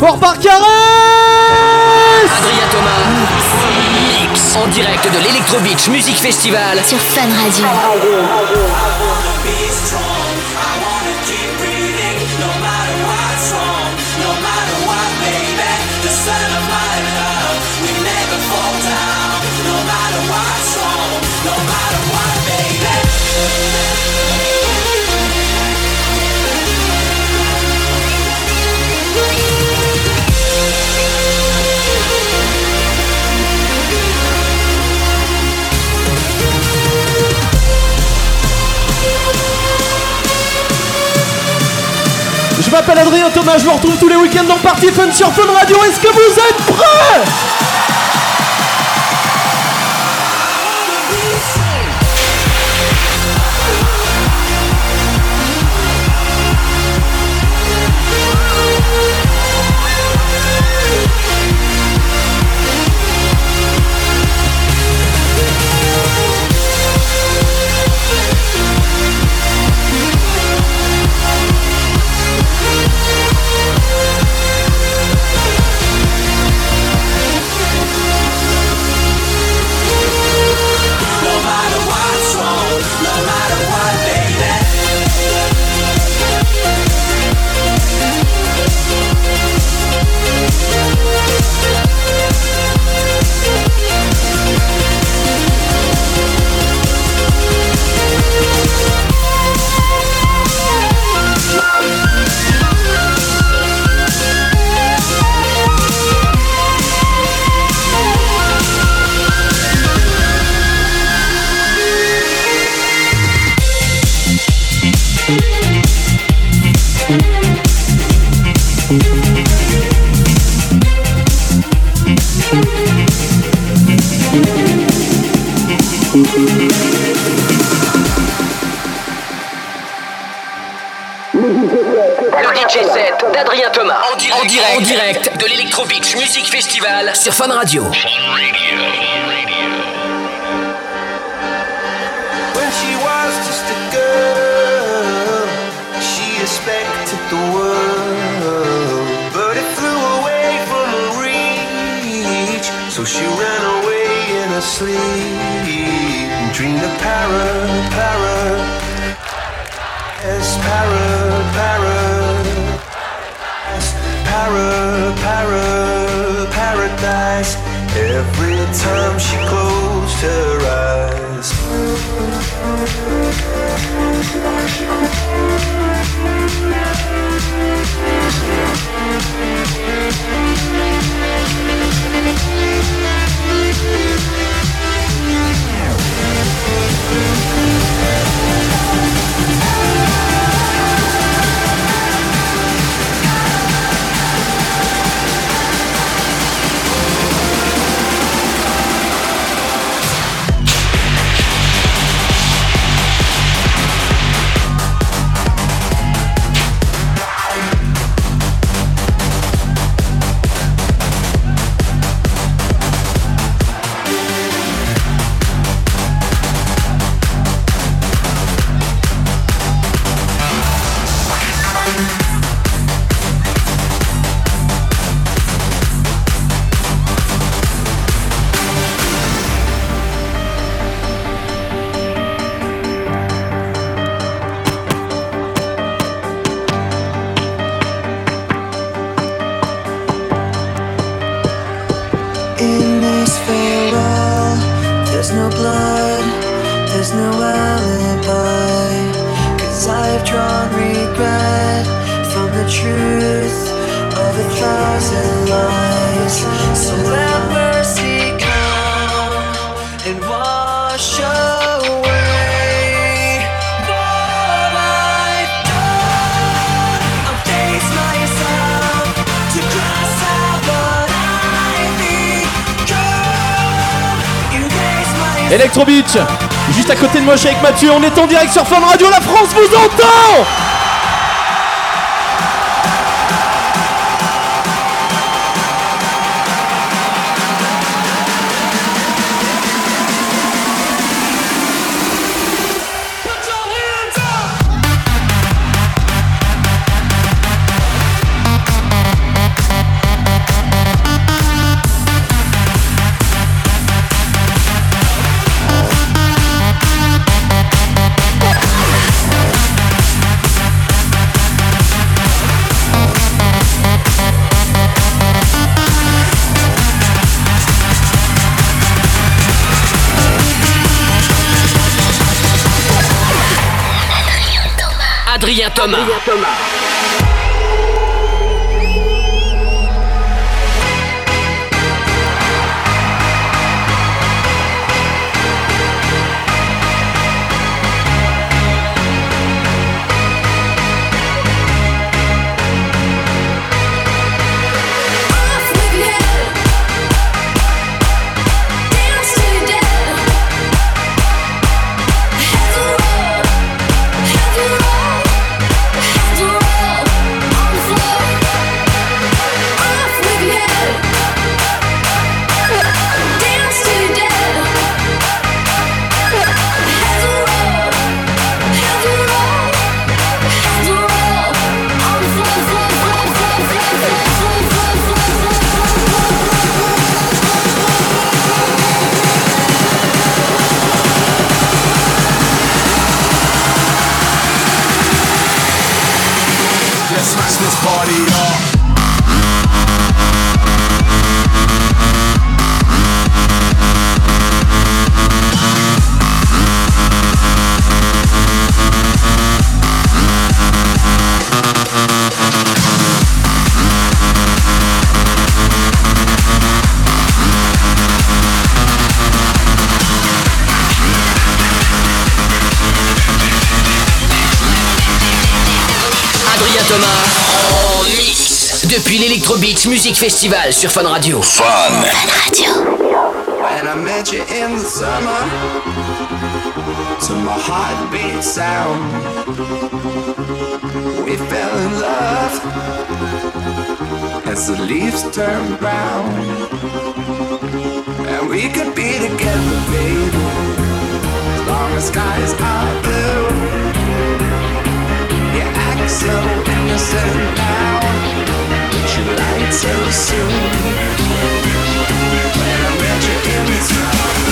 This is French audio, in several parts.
Fort Barcarès Adrien Thomas, mix en direct de l'Electro Beach Music Festival sur Fun Radio. Je m'appelle Adrien Thomas, je vous retrouve tous les week-ends dans Party Fun sur Fun Radio. Est-ce que vous êtes prêts? Direct, de l'Electro Beach Music Festival sur Fun Radio. When she was just a girl, she expected the world, but it flew away from her reach. So she ran away in her sleep and dreamed of para, para, yes, para, para, para, para, paradise. Every time she closed her eyes. Blood, there's no alibi. Cause I've drawn regret from the truth of a thousand lies. So let Electro Beach Juste à côté de moi, je avec Mathieu. On est en direct sur Fun Radio. La France vous entend Thomas. Adrien Thomas. this party up. depuis l'Electro Beach Music Festival sur Fun Radio. Fun. Fun Radio. And I met you in the summer to my heartbeat sound. We fell in love as the leaves turn brown. And we could be together, as long as skies are blue. You. you lied so soon. When I met you, it was wrong.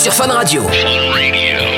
sur Fun Radio. Radio.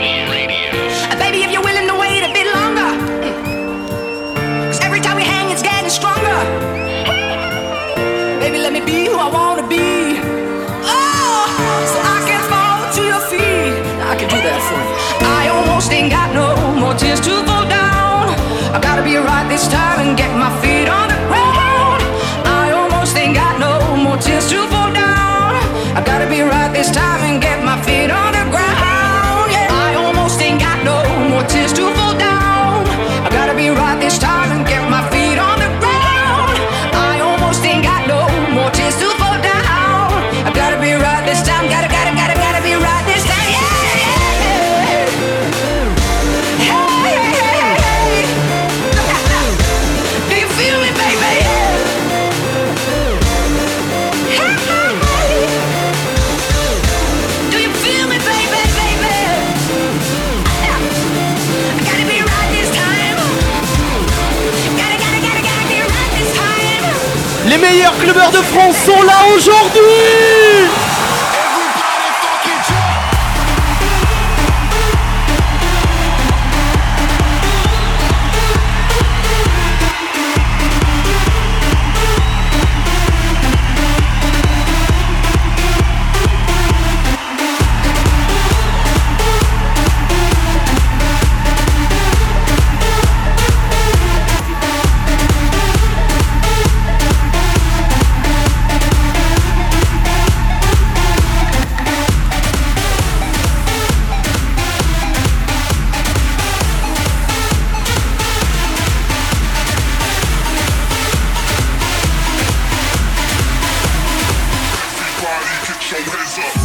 sont là aujourd'hui so hands up.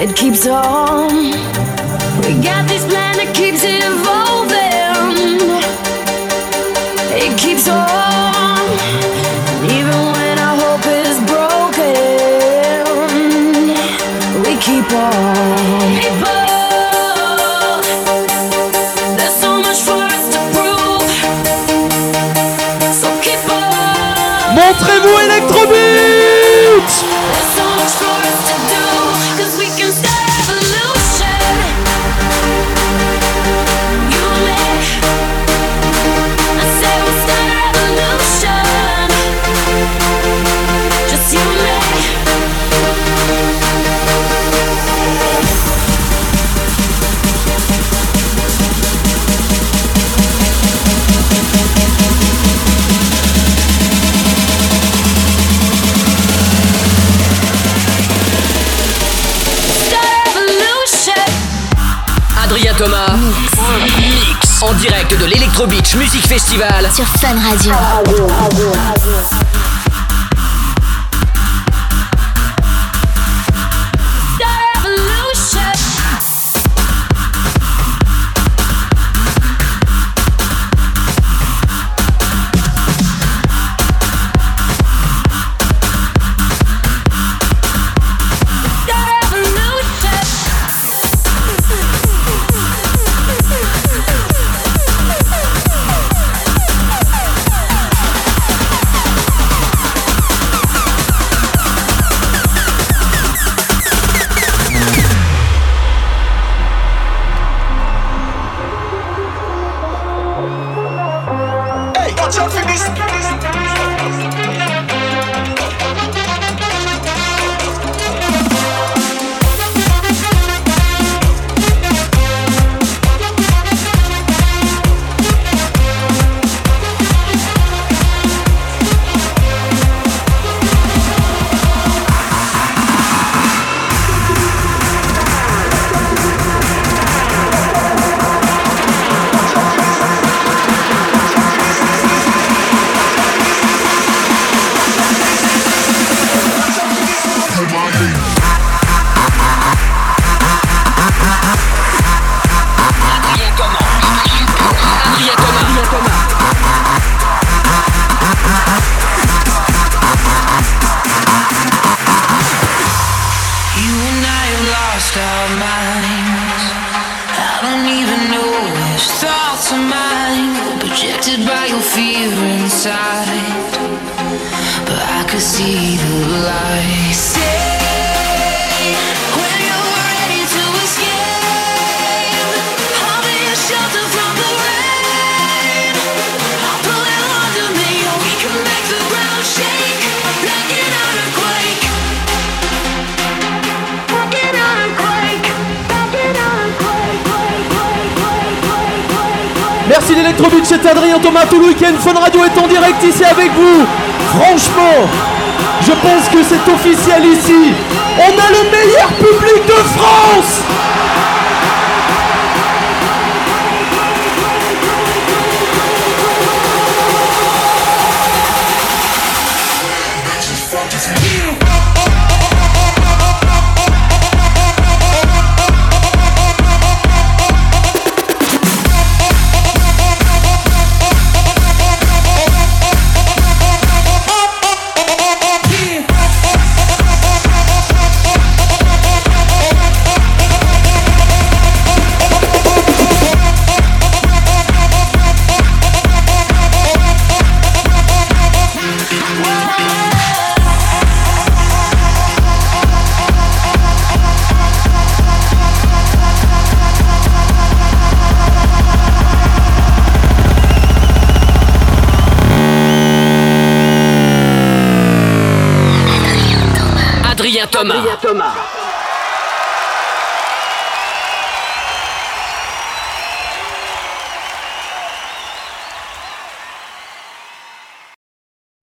it keeps on. We got this plan that keeps evolving. l'Afrobeach Music Festival sur Fun Radio. Merci l'Electrobeat, c'est Adrien Thomas tout le week-end. Fun Radio est en direct ici avec vous. Franchement, je pense que c'est officiel ici. On a le meilleur public de France.